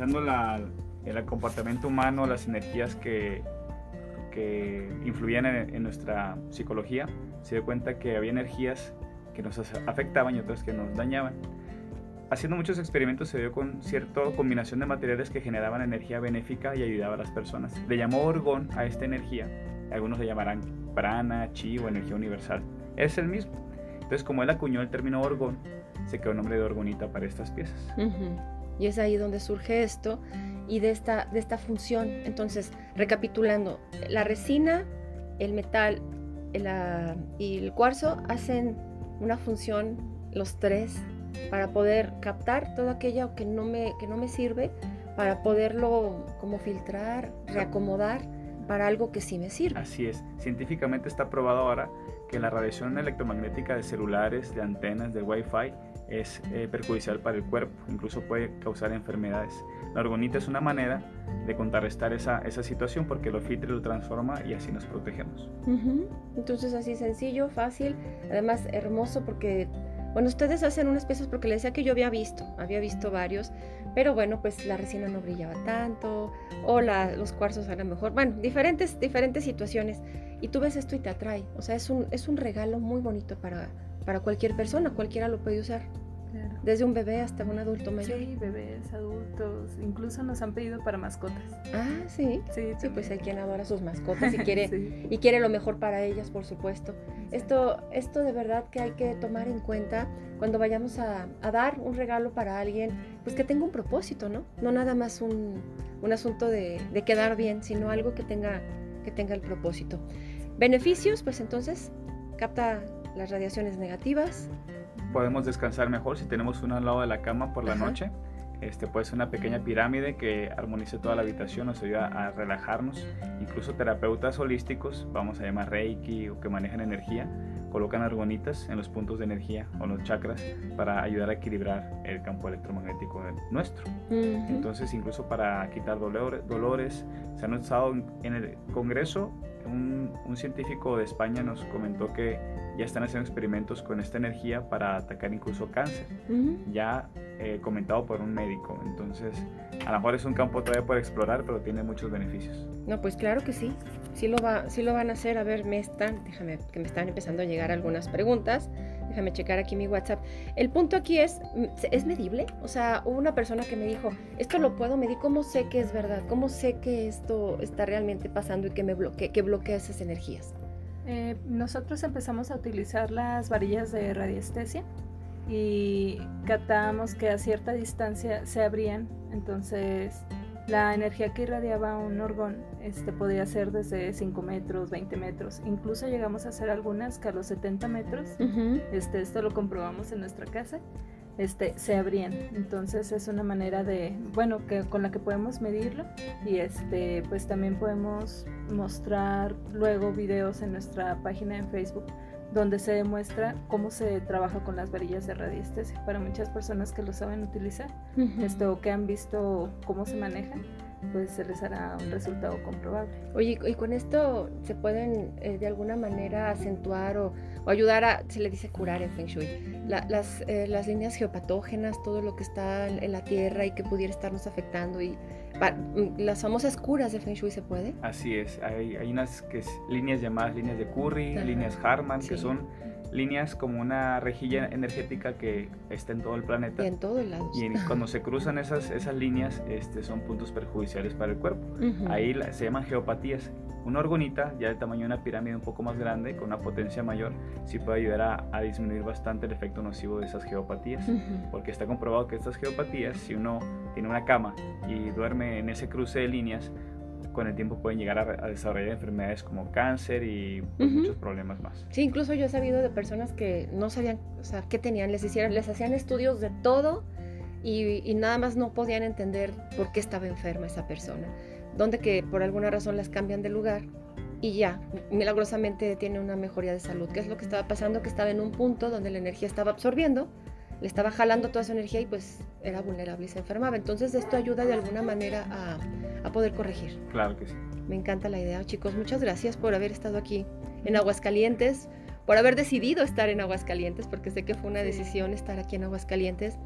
analizando el comportamiento humano, las energías que, que influían en, nuestra psicología, se dio cuenta que había energías que nos afectaban y otras que nos dañaban. Haciendo muchos experimentos se dio con cierta combinación de materiales que generaban energía benéfica y ayudaba a las personas. Le llamó orgón a esta energía, algunos le llamarán prana, chi o energía universal. Es el mismo. Entonces, como él acuñó el término orgón, se quedó el nombre de orgonita para estas piezas. Y es ahí donde surge esto y de esta, de esta función. Entonces, recapitulando, la resina, el metal y el cuarzo hacen una función, los tres, para poder captar todo aquello que no me, que no me sirve, para poderlo como filtrar, reacomodar para algo que sí me sirve. Así es, científicamente está probado ahora que la radiación electromagnética de celulares, de antenas, de Wi-Fi es eh, perjudicial para el cuerpo, incluso puede causar enfermedades. La orgonita es una manera de contrarrestar esa, esa situación porque lo filtra y lo transforma y así nos protegemos. Entonces así sencillo, fácil, además hermoso porque, bueno, ustedes hacen unas piezas porque les decía que yo había visto, había visto varios, pero bueno, pues la resina no brillaba tanto o la, los cuarzos eran mejor, bueno, diferentes, diferentes situaciones. Y tú ves esto y te atrae, o sea, es un, es un regalo muy bonito para, para cualquier persona, cualquiera lo puede usar. Desde un bebé hasta un adulto mayor. Sí, bebés, adultos, incluso nos han pedido para mascotas. Ah, sí. Sí, sí pues hay quien adora sus mascotas y quiere, y quiere lo mejor para ellas, por supuesto. Esto, esto de verdad que hay que tomar en cuenta cuando vayamos a, dar un regalo para alguien, pues que tenga un propósito, ¿no? No nada más un, un asunto de, de, quedar bien, sino algo que tenga, que tenga el propósito. Beneficios, pues entonces capta las radiaciones negativas, podemos descansar mejor si tenemos uno al lado de la cama por la noche. Este puede ser una pequeña pirámide que armonice toda la habitación, nos ayuda a relajarnos. Incluso terapeutas holísticos, vamos a llamar Reiki o que manejan energía, colocan argonitas en los puntos de energía o los chakras para ayudar a equilibrar el campo electromagnético nuestro. Entonces, incluso para quitar dolores, dolores, se han usado en el Congreso un, científico de España nos comentó que ya están haciendo experimentos con esta energía para atacar incluso cáncer, ya eh, comentado por un médico. Entonces, a lo mejor es un campo todavía por explorar, pero tiene muchos beneficios. No, pues claro que sí, sí lo, va, sí lo van a hacer. A ver, me están, déjame, que me están empezando a llegar algunas preguntas. Déjame checar aquí mi WhatsApp. El punto aquí es, ¿es medible? O sea, hubo una persona que me dijo, esto lo puedo medir, ¿cómo sé que es verdad? ¿Cómo sé que esto está realmente pasando y que me bloquea, que bloquea esas energías? Eh, nosotros empezamos a utilizar las varillas de radiestesia y captamos que a cierta distancia se abrían, entonces la energía que irradiaba un orgón este, podía ser desde 5 metros, 20 metros. Incluso llegamos a hacer algunas que a los 70 metros, este, esto lo comprobamos en nuestra casa, este, se abrían. Entonces es una manera de, bueno, que, con la que podemos medirlo y este, pues también podemos mostrar luego videos en nuestra página en Facebook donde se demuestra cómo se trabaja con las varillas de radiestesia para muchas personas que lo saben utilizar esto, o que han visto cómo se manejan pues se les hará un resultado comprobable. Oye, y con esto se pueden eh, de alguna manera acentuar o, ayudar a, se le dice curar en Feng Shui, las, eh, las líneas geopatógenas, todo lo que está en, la tierra y que pudiera estarnos afectando y las famosas curas de Feng Shui se puede. Así es, hay, hay unas que líneas llamadas líneas de Curry, líneas Harman, que son líneas como una rejilla energética que está en todo el planeta. Y en todo el lado. Y cuando se cruzan esas, esas líneas, este, son puntos perjudiciales para el cuerpo. Ahí se llaman geopatías. Una orgonita, ya del tamaño de una pirámide un poco más grande, con una potencia mayor, sí puede ayudar a, disminuir bastante el efecto nocivo de esas geopatías. Porque está comprobado que estas geopatías, si uno tiene una cama y duerme en ese cruce de líneas, con el tiempo pueden llegar a, desarrollar enfermedades como cáncer y pues, muchos problemas más. Sí, incluso yo he sabido de personas que no sabían, o sea, qué tenían, les hicieron, les hacían estudios de todo y, nada más no podían entender por qué estaba enferma esa persona. Donde que por alguna razón las cambian de lugar y ya, milagrosamente tiene una mejoría de salud. ¿Qué es lo que estaba pasando? Que estaba en un punto donde la energía estaba absorbiendo le estaba jalando toda su energía y pues era vulnerable y se enfermaba. Entonces esto ayuda de alguna manera a, a poder corregir. Claro que sí. Me encanta la idea, chicos. Muchas gracias por haber estado aquí en Aguascalientes, por haber decidido estar en Aguascalientes, porque sé que fue una decisión estar aquí en Aguascalientes.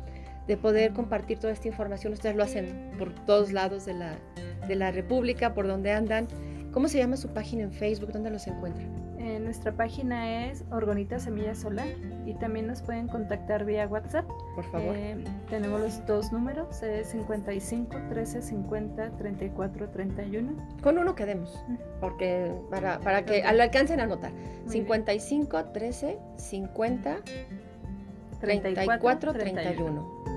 de poder compartir toda esta información. Ustedes lo hacen por todos lados de la, de la República, por donde andan. ¿Cómo se llama su página en Facebook? ¿Dónde los encuentran? Eh, nuestra página es Orgonita Semilla Solar y también nos pueden contactar vía WhatsApp. Por favor. Eh, tenemos los dos números, es 55 13 50 34 31. Con uno quedemos, porque para, para que lo alcancen a anotar. 55 13 50 34 31.